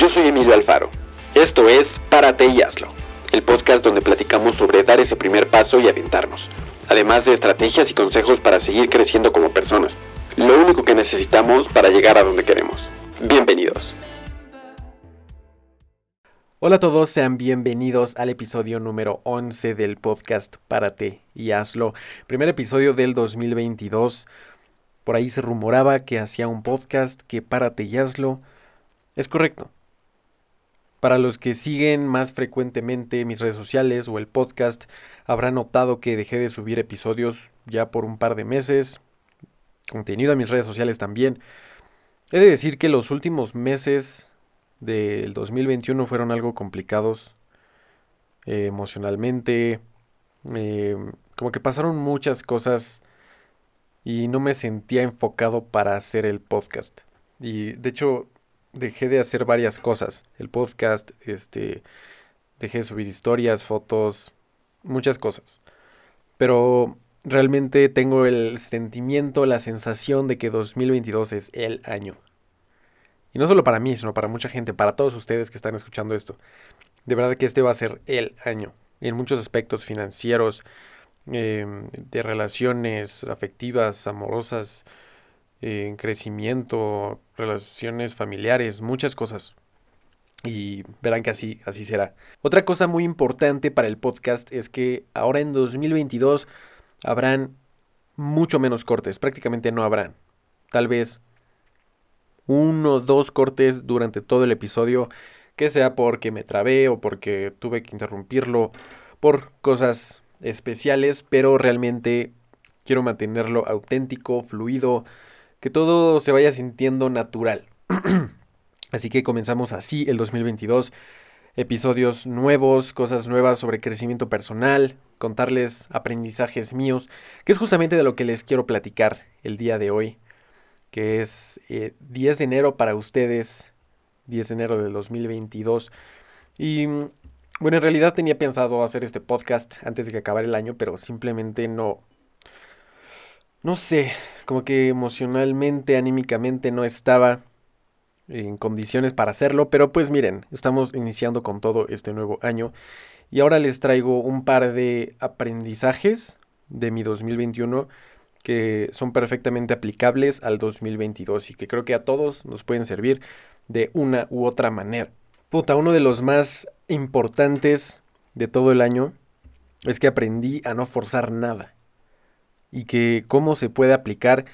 Yo soy Emilio Alfaro. Esto es Párate y hazlo, el podcast donde platicamos sobre dar ese primer paso y aventarnos, además de estrategias y consejos para seguir creciendo como personas. Lo único que necesitamos para llegar a donde queremos. Bienvenidos. Hola a todos, sean bienvenidos al episodio número 11 del podcast Párate y hazlo. Primer episodio del 2022. Por ahí se rumoraba que hacía un podcast que Párate y hazlo. Es correcto. Para los que siguen más frecuentemente mis redes sociales o el podcast, habrán notado que dejé de subir episodios ya por un par de meses, contenido a mis redes sociales también. He de decir que los últimos meses del 2021 fueron algo complicados eh, emocionalmente, eh, como que pasaron muchas cosas y no me sentía enfocado para hacer el podcast. Y de hecho dejé de hacer varias cosas. El podcast, este, dejé de subir historias, fotos, muchas cosas. Pero realmente tengo el sentimiento, la sensación de que 2022 es el año. Y no solo para mí, sino para mucha gente, para todos ustedes que están escuchando esto. De verdad que este va a ser el año. En muchos aspectos financieros, em, de relaciones afectivas, amorosas, en crecimiento, relaciones familiares, muchas cosas. Y verán que así, así será. Otra cosa muy importante para el podcast es que ahora en 2022 habrán mucho menos cortes, prácticamente no habrán. Tal vez uno o dos cortes durante todo el episodio, que sea porque me trabé o porque tuve que interrumpirlo por cosas especiales, pero realmente quiero mantenerlo auténtico, fluido, que todo se vaya sintiendo natural. así que comenzamos así el 2022. Episodios nuevos, cosas nuevas sobre crecimiento personal, contarles aprendizajes míos, que es justamente de lo que les quiero platicar el día de hoy, que es 10 eh, de enero para ustedes, 10 de enero del 2022. Y bueno, en realidad tenía pensado hacer este podcast antes de que acabara el año, pero simplemente no, no sé, como que emocionalmente, anímicamente no estaba en condiciones para hacerlo, pero pues miren, estamos iniciando con todo este nuevo año y ahora les traigo un par de aprendizajes de mi 2021 que son perfectamente aplicables al 2022 y que creo que a todos nos pueden servir de una u otra manera. Puta, uno de los más importantes de todo el año es que aprendí a no forzar nada y que cómo se puede aplicar.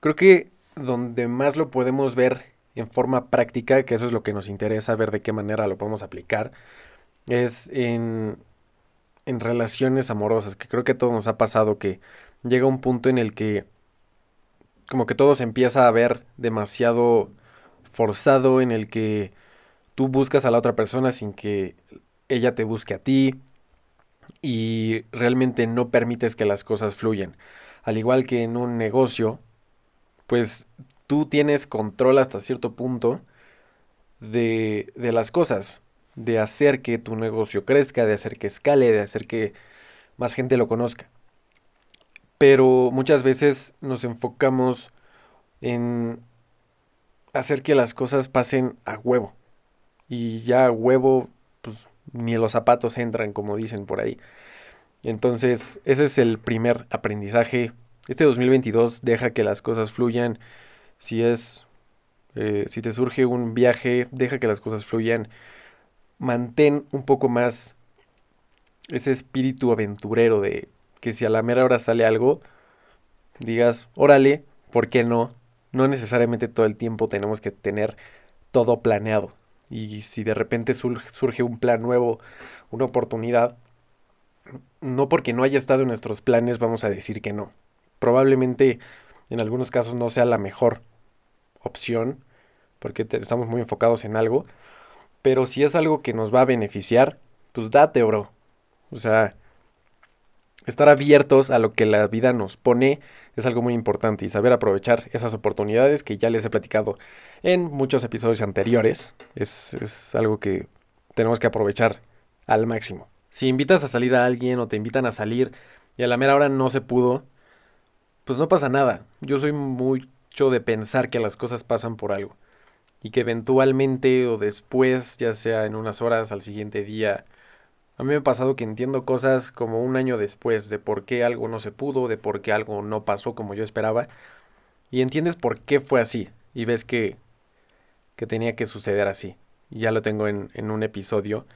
Creo que donde más lo podemos ver en forma práctica, que eso es lo que nos interesa, ver de qué manera lo podemos aplicar, es en, en relaciones amorosas, que creo que a todos nos ha pasado que llega un punto en el que como que todo se empieza a ver demasiado forzado, en el que tú buscas a la otra persona sin que ella te busque a ti y realmente no permites que las cosas fluyan al igual que en un negocio, pues tú tienes control hasta cierto punto de, de las cosas, de hacer que tu negocio crezca, de hacer que escale, de hacer que más gente lo conozca. Pero muchas veces nos enfocamos en hacer que las cosas pasen a huevo. Y ya a huevo, pues ni los zapatos entran, como dicen por ahí. Entonces, ese es el primer aprendizaje. Este 2022 deja que las cosas fluyan. Si es, eh, si te surge un viaje, deja que las cosas fluyan. Mantén un poco más ese espíritu aventurero de que si a la mera hora sale algo, digas, órale, ¿por qué no? No necesariamente todo el tiempo tenemos que tener todo planeado. Y si de repente surge un plan nuevo, una oportunidad, no porque no haya estado en nuestros planes vamos a decir que no. Probablemente en algunos casos no sea la mejor opción porque estamos muy enfocados en algo, pero si es algo que nos va a beneficiar, pues date, bro. O sea, estar abiertos a lo que la vida nos pone es algo muy importante y saber aprovechar esas oportunidades que ya les he platicado en muchos episodios anteriores es, es algo que tenemos que aprovechar al máximo. Si invitas a salir a alguien o te invitan a salir y a la mera hora no se pudo, pues no pasa nada. Yo soy mucho de pensar que las cosas pasan por algo. y que eventualmente o después, ya sea en unas horas al siguiente día, a mí me ha pasado que entiendo cosas como un año después de por qué algo no se pudo, de por qué algo no pasó como yo esperaba, y entiendes por qué fue así, y ves que, que tenía que suceder así. Y ya lo tengo en, en un episodio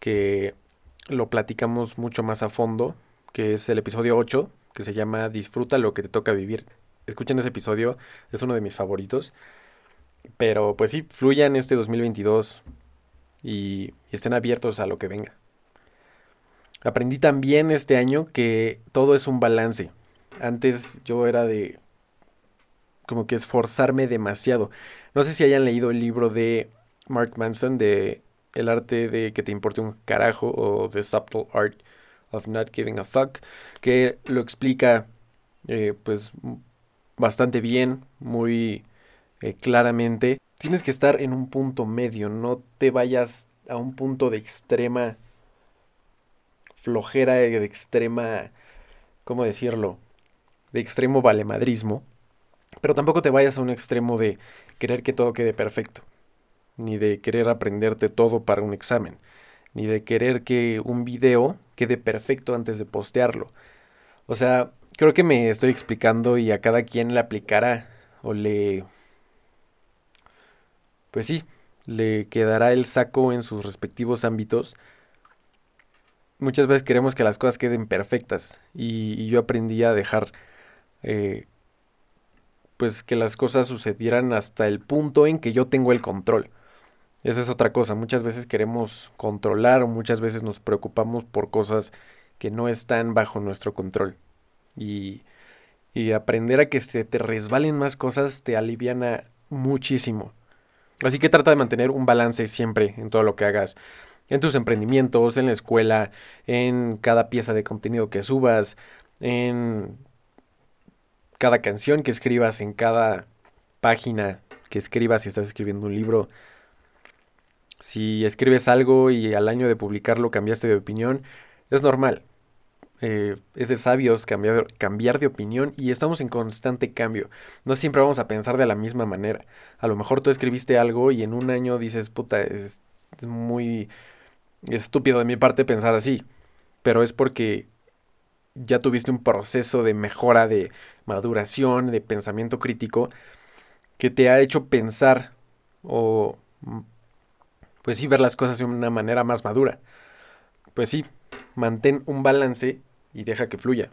que lo platicamos mucho más a fondo, que es el episodio 8, que se llama Disfruta lo que te toca vivir. Escuchen ese episodio, es uno de mis favoritos. Pero pues sí, fluyan este 2022 y, y estén abiertos a lo que venga. Aprendí también este año que todo es un balance. Antes yo era de como que esforzarme demasiado. No sé si hayan leído el libro de Mark Manson de El arte de que te importe un carajo o The Subtle Art of Not Giving a Fuck, que lo explica eh, pues bastante bien, muy eh, claramente. Tienes que estar en un punto medio, no te vayas a un punto de extrema flojera, de extrema, ¿cómo decirlo? De extremo valemadrismo. Pero tampoco te vayas a un extremo de querer que todo quede perfecto, ni de querer aprenderte todo para un examen, ni de querer que un video quede perfecto antes de postearlo. O sea, creo que me estoy explicando y a cada quien le aplicará o le pues sí, le quedará el saco en sus respectivos ámbitos. Muchas veces queremos que las cosas queden perfectas y, yo aprendí a dejar eh, pues que las cosas sucedieran hasta el punto en que yo tengo el control. Esa es otra cosa, muchas veces queremos controlar o muchas veces nos preocupamos por cosas que no están bajo nuestro control. Y, y aprender a que se te resbalen más cosas te aliviana muchísimo. Así que trata de mantener un balance siempre en todo lo que hagas. En tus emprendimientos, en la escuela, en cada pieza de contenido que subas, en cada canción que escribas, en cada página que escribas si estás escribiendo un libro. Si escribes algo y al año de publicarlo cambiaste de opinión, es normal. Eh, es de sabios cambiar, cambiar de opinión y estamos en constante cambio. No siempre vamos a pensar de la misma manera. A lo mejor tú escribiste algo y en un año dices, puta, es, muy estúpido de mi parte pensar así. Pero es porque ya tuviste un proceso de mejora, de maduración, de pensamiento crítico, que te ha hecho pensar o, pues sí, ver las cosas de una manera más madura. Pues sí, mantén un balance y deja que fluya.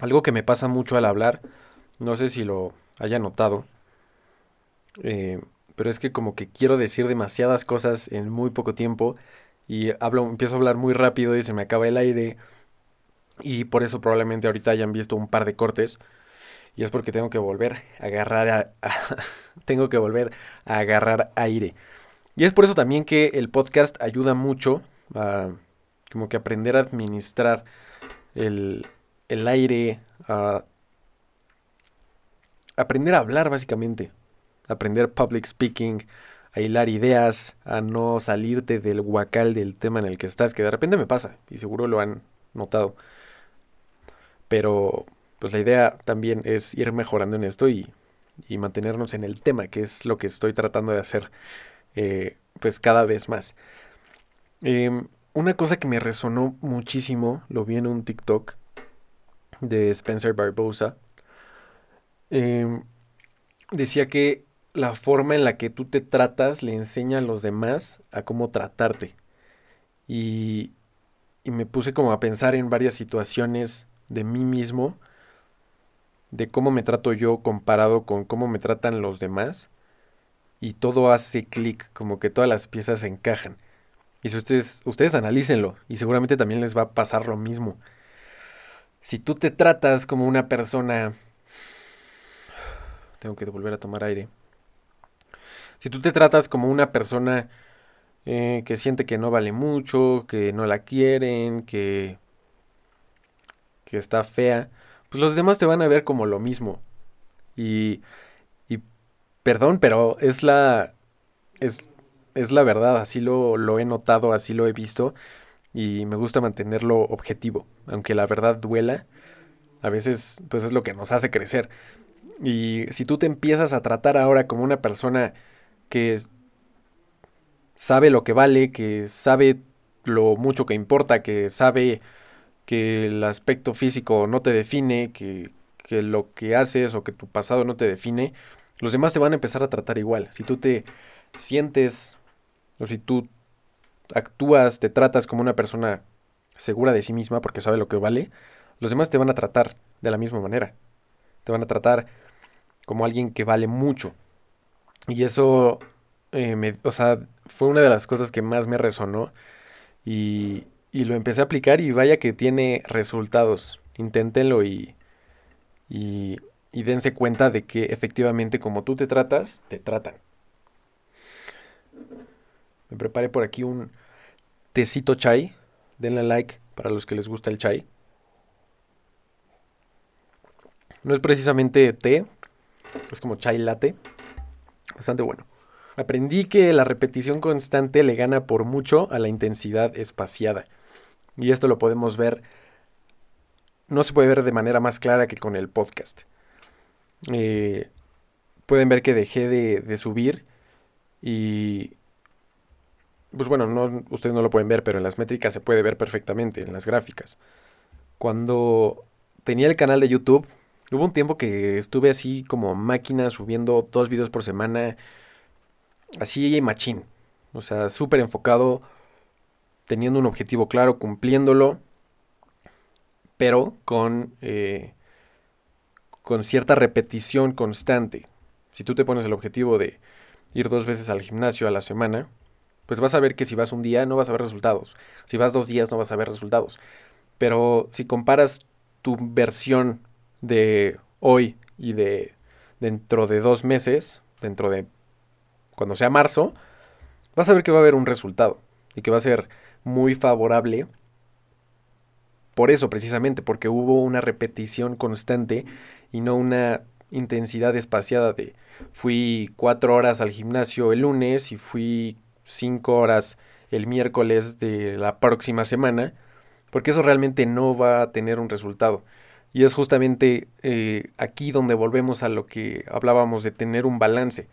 Algo que me pasa mucho al hablar, no sé si lo haya notado, eh, pero es que como que quiero decir demasiadas cosas en muy poco tiempo y hablo, empiezo a hablar muy rápido y se me acaba el aire y por eso probablemente ahorita hayan visto un par de cortes y es porque tengo que volver a agarrar tengo que volver a agarrar aire. Y es por eso también que el podcast ayuda mucho a como que aprender a administrar el, el aire, a aprender a hablar básicamente, aprender public speaking, a hilar ideas, a no salirte del guacal del tema en el que estás, que de repente me pasa, y seguro lo han notado. Pero pues la idea también es ir mejorando en esto y mantenernos en el tema, que es lo que estoy tratando de hacer eh, pues cada vez más. Eh, una cosa que me resonó muchísimo, lo vi en un TikTok de Spencer Barbosa. Em, decía que la forma en la que tú te tratas le enseña a los demás a cómo tratarte. Y, y me puse como a pensar en varias situaciones de mí mismo, de cómo me trato yo comparado con cómo me tratan los demás. Y todo hace clic, como que todas las piezas se encajan. Y si ustedes, ustedes analícenlo y seguramente también les va a pasar lo mismo. Si tú te tratas como una persona... Tengo que volver a tomar aire. Si tú te tratas como una persona eh, que siente que no vale mucho, que no la quieren, que, que está fea, pues los demás te van a ver como lo mismo. Y, y perdón, pero es la... Es, es la verdad, así lo, lo he notado, así lo he visto y me gusta mantenerlo objetivo, aunque la verdad duela, a veces pues es lo que nos hace crecer. Y si tú te empiezas a tratar ahora como una persona que sabe lo que vale, que sabe lo mucho que importa, que sabe que el aspecto físico no te define, que, que lo que haces o que tu pasado no te define, los demás te van a empezar a tratar igual. Si tú te sientes o si tú actúas, te tratas como una persona segura de sí misma porque sabe lo que vale, los demás te van a tratar de la misma manera. Te van a tratar como alguien que vale mucho. Y eso, eh, me, o sea, fue una de las cosas que más me resonó y, y lo empecé a aplicar y vaya que tiene resultados. Inténtenlo y, y, y dense cuenta de que efectivamente como tú te tratas, te tratan. Me preparé por aquí un tecito chai. Denle like para los que les gusta el chai. No es precisamente té, es como chai latte. Bastante bueno. Aprendí que la repetición constante le gana por mucho a la intensidad espaciada. Y esto lo podemos ver, no se puede ver de manera más clara que con el podcast. Eh, pueden ver que dejé de, de, subir y... Pues bueno, no, ustedes no lo pueden ver, pero en las métricas se puede ver perfectamente, en las gráficas. Cuando tenía el canal de YouTube, Hubo un tiempo que estuve así como máquina subiendo dos videos por semana, así machín. O sea, súper enfocado, teniendo un objetivo claro, cumpliéndolo, pero con, eh, con cierta repetición constante. Si tú te pones el objetivo de ir dos veces al gimnasio a la semana, pues vas a ver que si vas un día no vas a ver resultados. Si vas dos días no vas a ver resultados. Pero si comparas tu versión de hoy y de dentro de dos meses, dentro de cuando sea marzo, vas a ver que va a haber un resultado y que va a ser muy favorable. Por eso precisamente, porque hubo una repetición constante y no una intensidad espaciada de fui cuatro horas al gimnasio el lunes y fui cinco horas el miércoles de la próxima semana, porque eso realmente no va a tener un resultado. Y es justamente eh, aquí donde volvemos a lo que hablábamos de tener un balance.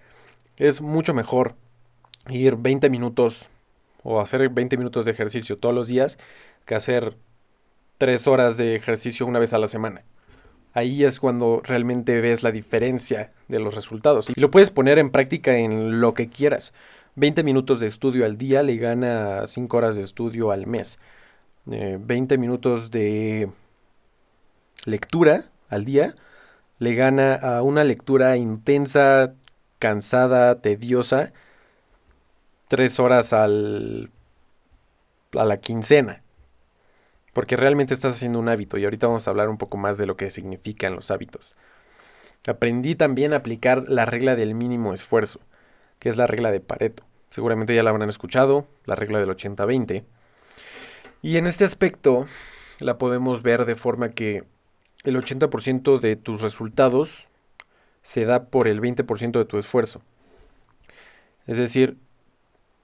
Es mucho mejor ir 20 minutos o hacer 20 minutos de ejercicio todos los días que hacer 3 horas de ejercicio una vez a la semana. Ahí es cuando realmente ves la diferencia de los resultados. Y lo puedes poner en práctica en lo que quieras. 20 minutos de estudio al día le gana 5 horas de estudio al mes. 20 eh, minutos de lectura al día le gana a una lectura intensa, cansada, tediosa, tres horas al, a la quincena. Porque realmente estás haciendo un hábito y ahorita vamos a hablar un poco más de lo que significan los hábitos. Aprendí también a aplicar la regla del mínimo esfuerzo, que es la regla de Pareto. Seguramente ya la habrán escuchado, la regla del 80-20. Y en este aspecto la podemos ver de forma que el 80% de tus resultados se da por el 20% de tu esfuerzo. Es decir,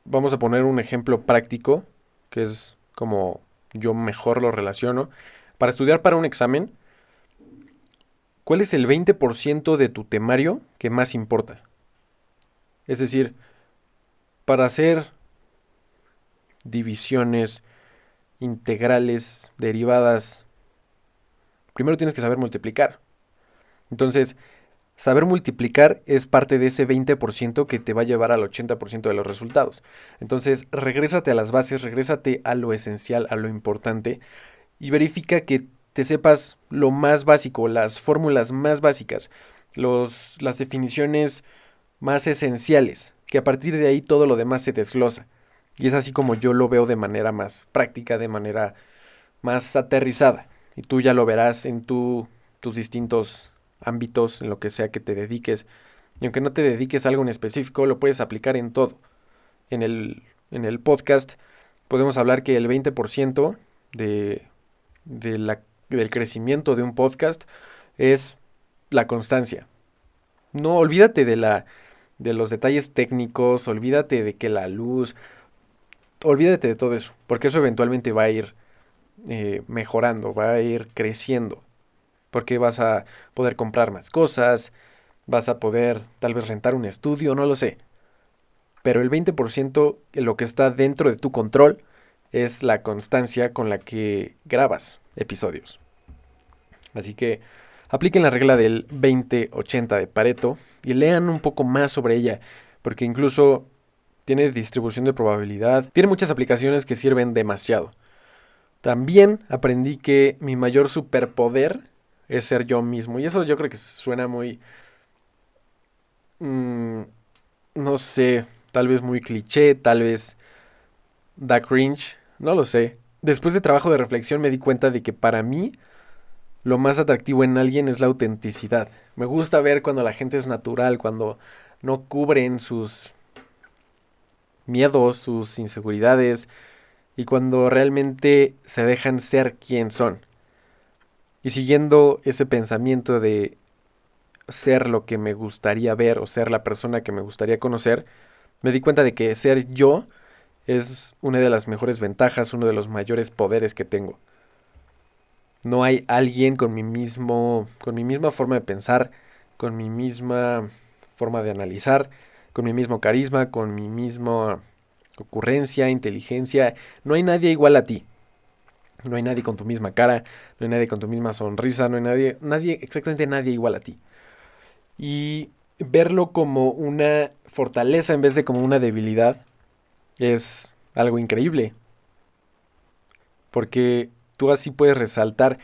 vamos a poner un ejemplo práctico, que es como yo mejor lo relaciono. Para estudiar para un examen, ¿cuál es el 20% de tu temario que más importa? Es decir, para hacer divisiones, integrales, derivadas, primero tienes que saber multiplicar. Entonces, saber multiplicar es parte de ese 20% que te va a llevar al 80% de los resultados. Entonces, regrésate a las bases, regrésate a lo esencial, a lo importante y verifica que te sepas lo más básico, las fórmulas más básicas, los, las definiciones más esenciales, que a partir de ahí todo lo demás se desglosa. Y es así como yo lo veo de manera más práctica, de manera más aterrizada y tú ya lo verás en tu, tus distintos ámbitos, en lo que sea que te dediques. Y aunque no te dediques a algo en específico, lo puedes aplicar en todo. En el, en el podcast podemos hablar que el 20% de, de la, del crecimiento de un podcast es la constancia. No olvídate de, la, de los detalles técnicos, olvídate de que la luz, olvídate de todo eso, porque eso eventualmente va a ir eh, mejorando, va a ir creciendo. Porque vas a poder comprar más cosas, vas a poder tal vez rentar un estudio, no lo sé. Pero el 20% lo que está dentro de tu control es la constancia con la que grabas episodios. Así que apliquen la regla del 20-80 de Pareto y lean un poco más sobre ella, porque incluso tiene distribución de probabilidad, tiene muchas aplicaciones que sirven demasiado. También aprendí que mi mayor superpoder es ser yo mismo. Y eso yo creo que suena muy... Mm, no sé, tal vez muy cliché, tal vez da cringe, no lo sé. Después de trabajo de reflexión me di cuenta de que para mí lo más atractivo en alguien es la autenticidad. Me gusta ver cuando la gente es natural, cuando no cubren sus miedos, sus inseguridades y cuando realmente se dejan ser quien son. Y siguiendo ese pensamiento de ser lo que me gustaría ver o ser la persona que me gustaría conocer, me di cuenta de que ser yo es una de las mejores ventajas, uno de los mayores poderes que tengo. No hay alguien con mi mismo con mi misma forma de pensar, con mi misma forma de analizar, con mi mismo carisma, con mi misma ocurrencia, inteligencia, no hay nadie igual a ti. No hay nadie con tu misma cara, no hay nadie con tu misma sonrisa, no hay nadie, nadie, exactamente nadie igual a ti. Y verlo como una fortaleza en vez de como una debilidad es algo increíble. Porque tú así puedes resaltar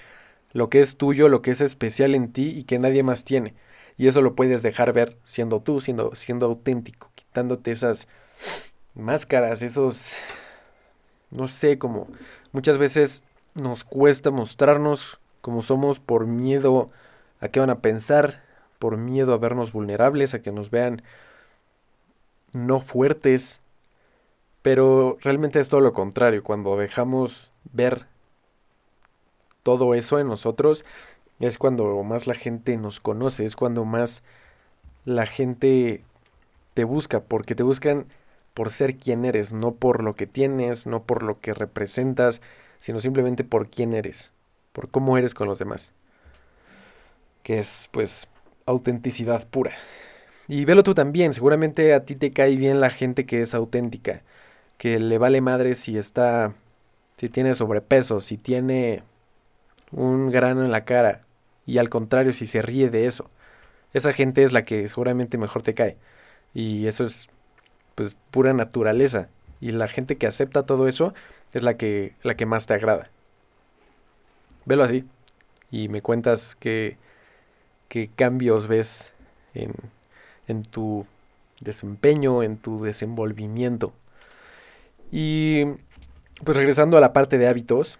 lo que es tuyo, lo que es especial en ti y que nadie más tiene. Y eso lo puedes dejar ver siendo tú, siendo, siendo auténtico, quitándote esas máscaras, esos, no sé, como muchas veces nos cuesta mostrarnos como somos por miedo a qué van a pensar, por miedo a vernos vulnerables, a que nos vean no fuertes. Pero realmente es todo lo contrario, cuando dejamos ver todo eso en nosotros, es cuando más la gente nos conoce, es cuando más la gente te busca, porque te buscan por ser quien eres, no por lo que tienes, no por lo que representas, sino simplemente por quién eres, por cómo eres con los demás. Que es, pues, autenticidad pura. Y velo tú también, seguramente a ti te cae bien la gente que es auténtica, que le vale madre si está, si tiene sobrepeso, si tiene un grano en la cara, y al contrario, si se ríe de eso. Esa gente es la que seguramente mejor te cae. Y eso es, pues, pura naturaleza. Y la gente que acepta todo eso es la que, la que más te agrada. Velo así y me cuentas qué, qué cambios ves en, en tu desempeño, en tu desenvolvimiento. Y pues regresando a la parte de hábitos,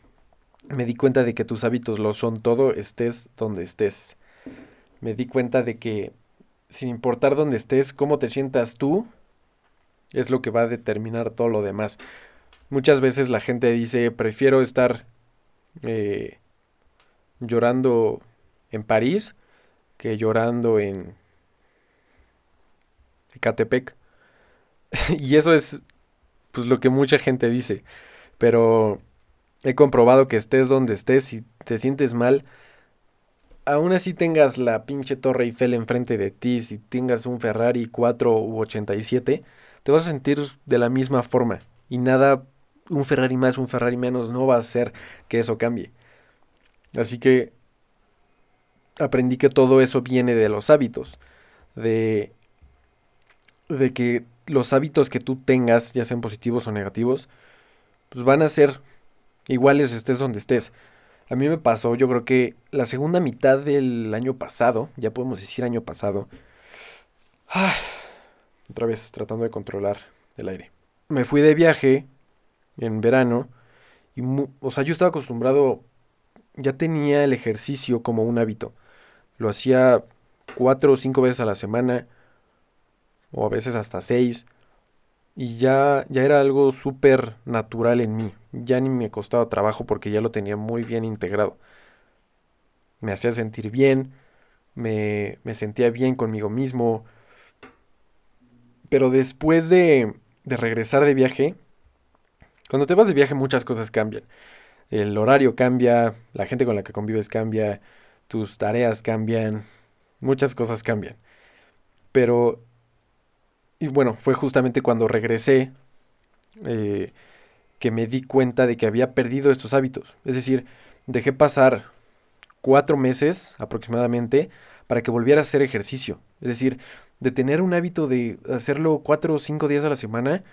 me di cuenta de que tus hábitos lo son todo, estés donde estés. Me di cuenta de que sin importar dónde estés, cómo te sientas tú, es lo que va a determinar todo lo demás. Muchas veces la gente dice, prefiero estar eh, llorando en París que llorando en Ecatepec. y eso es pues lo que mucha gente dice. Pero he comprobado que estés donde estés y te sientes mal, aún así tengas la pinche Torre Eiffel enfrente de ti, si tengas un Ferrari 4 u 87, te vas a sentir de la misma forma y nada un Ferrari más, un Ferrari menos, no va a hacer que eso cambie. Así que aprendí que todo eso viene de los hábitos, de, de que los hábitos que tú tengas, ya sean positivos o negativos, pues van a ser iguales estés donde estés. A mí me pasó, yo creo que la segunda mitad del año pasado, ya podemos decir año pasado, otra vez tratando de controlar el aire. Me fui de viaje en verano. Y, o sea, yo estaba acostumbrado, ya tenía el ejercicio como un hábito. Lo hacía cuatro o cinco veces a la semana, o a veces hasta seis. Y ya, ya era algo súper natural en mí. Ya ni me costaba trabajo porque ya lo tenía muy bien integrado. Me hacía sentir bien, me, me sentía bien conmigo mismo. Pero después de, regresar de viaje, cuando te vas de viaje muchas cosas cambian. El horario cambia, la gente con la que convives cambia, tus tareas cambian, muchas cosas cambian. Pero, y bueno, fue justamente cuando regresé eh, que me di cuenta de que había perdido estos hábitos. Es decir, dejé pasar cuatro meses aproximadamente para que volviera a hacer ejercicio. Es decir, de tener un hábito de hacerlo cuatro o cinco días a la semana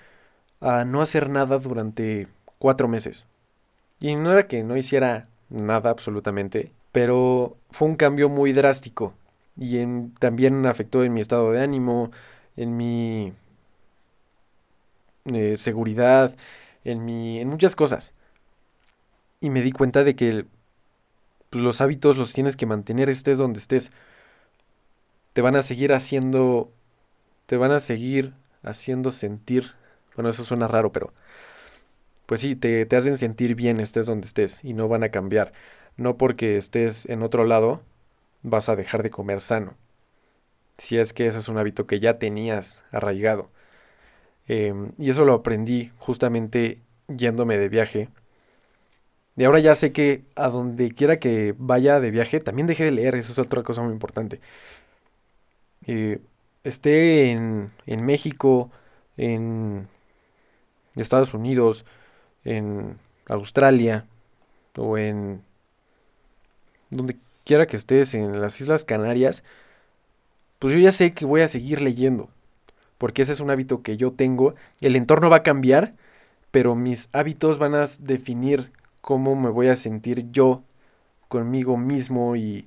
a no hacer nada durante cuatro meses. Y no era que no hiciera nada absolutamente, pero fue un cambio muy drástico y también afectó en mi estado de ánimo, en mi eh, seguridad, en, mi, en muchas cosas. Y me di cuenta de que pues, los hábitos los tienes que mantener estés donde estés. Te van a seguir haciendo, te van a seguir haciendo sentir, bueno, eso suena raro, pero pues sí, te, hacen sentir bien estés donde estés y no van a cambiar. No porque estés en otro lado vas a dejar de comer sano. Si es que ese es un hábito que ya tenías arraigado. Em, y eso lo aprendí justamente yéndome de viaje. Y ahora ya sé que a donde quiera que vaya de viaje, también dejé de leer, eso es otra cosa muy importante. Eh, esté en, en México, en Estados Unidos, en Australia o en donde quiera que estés, en las Islas Canarias, pues yo ya sé que voy a seguir leyendo porque ese es un hábito que yo tengo. El entorno va a cambiar, pero mis hábitos van a definir cómo me voy a sentir yo conmigo mismo y,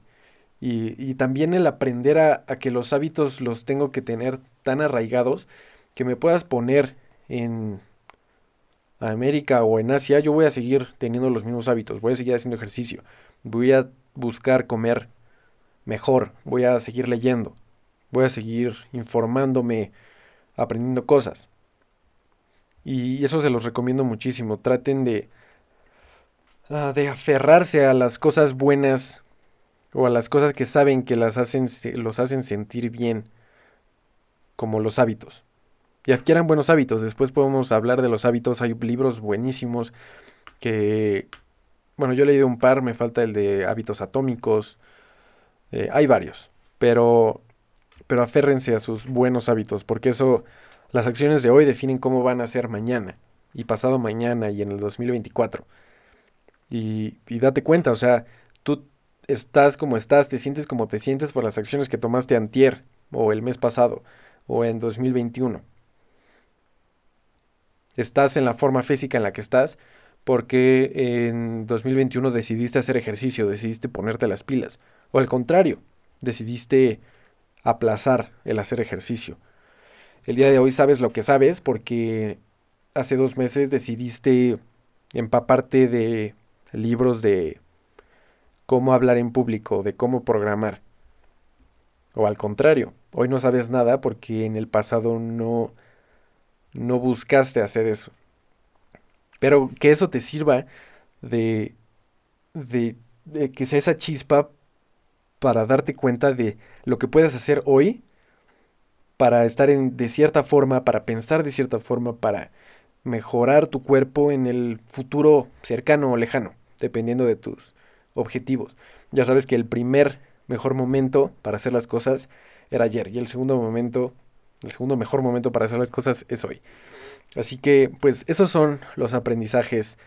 y, también el aprender a, a, que los hábitos los tengo que tener tan arraigados que me puedas poner en América o en Asia, yo voy a seguir teniendo los mismos hábitos, voy a seguir haciendo ejercicio, voy a buscar comer mejor, voy a seguir leyendo, voy a seguir informándome aprendiendo cosas. Y eso se los recomiendo muchísimo. Traten de, ah, de aferrarse a las cosas buenas o a las cosas que saben que las hacen, los hacen sentir bien, como los hábitos. Y adquieran buenos hábitos. Después podemos hablar de los hábitos. Hay libros buenísimos que, bueno, yo he leído un par, me falta el de hábitos atómicos. Eh, hay varios, pero pero aférrense a sus buenos hábitos, porque eso, las acciones de hoy definen cómo van a ser mañana, y pasado mañana, y en el 2024. Y, y date cuenta, o sea, tú estás como estás, te sientes como te sientes por las acciones que tomaste antier, o el mes pasado, o en 2021. Estás en la forma física en la que estás porque en 2021 decidiste hacer ejercicio, decidiste ponerte las pilas. O al contrario, decidiste aplazar el hacer ejercicio. El día de hoy sabes lo que sabes porque hace dos meses decidiste empaparte de libros de cómo hablar en público, de cómo programar. O al contrario, hoy no sabes nada porque en el pasado no, no buscaste hacer eso. Pero que eso te sirva de, de, que sea esa chispa para darte cuenta de lo que puedes hacer hoy para estar en, de cierta forma, para pensar de cierta forma, para mejorar tu cuerpo en el futuro cercano o lejano, dependiendo de tus objetivos. Ya sabes que el primer mejor momento para hacer las cosas era ayer y el segundo momento, el segundo mejor momento para hacer las cosas es hoy. Así que, pues esos son los aprendizajes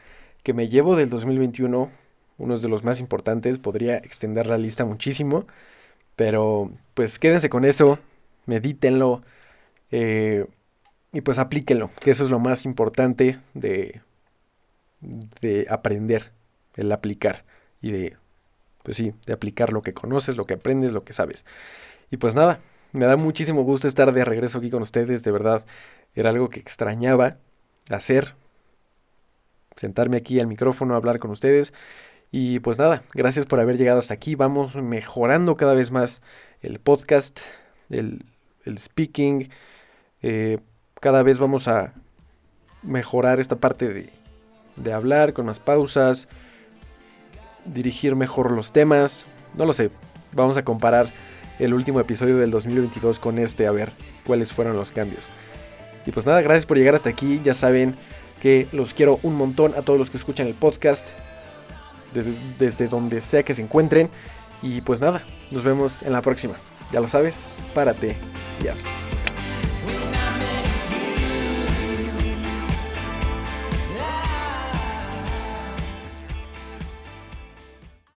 que me llevo del 2021 uno de los más importantes, podría extender la lista muchísimo, pero pues quédense con eso, medítenlo eh, y pues aplíquenlo, que eso es lo más importante de, de aprender, el aplicar y de, pues sí, de aplicar lo que conoces, lo que aprendes, lo que sabes. Y pues nada, me da muchísimo gusto estar de regreso aquí con ustedes, de verdad, era algo que extrañaba hacer, sentarme aquí al micrófono, hablar con ustedes y pues nada, gracias por haber llegado hasta aquí. Vamos mejorando cada vez más el podcast, el, speaking. Eh, cada vez vamos a mejorar esta parte de, de hablar con más pausas, dirigir mejor los temas. No lo sé, vamos a comparar el último episodio del 2022 con este a ver cuáles fueron los cambios. Y pues nada, gracias por llegar hasta aquí. Ya saben que los quiero un montón a todos los que escuchan el podcast desde, donde sea que se encuentren. Y pues nada, nos vemos en la próxima. Ya lo sabes, párate y hazlo.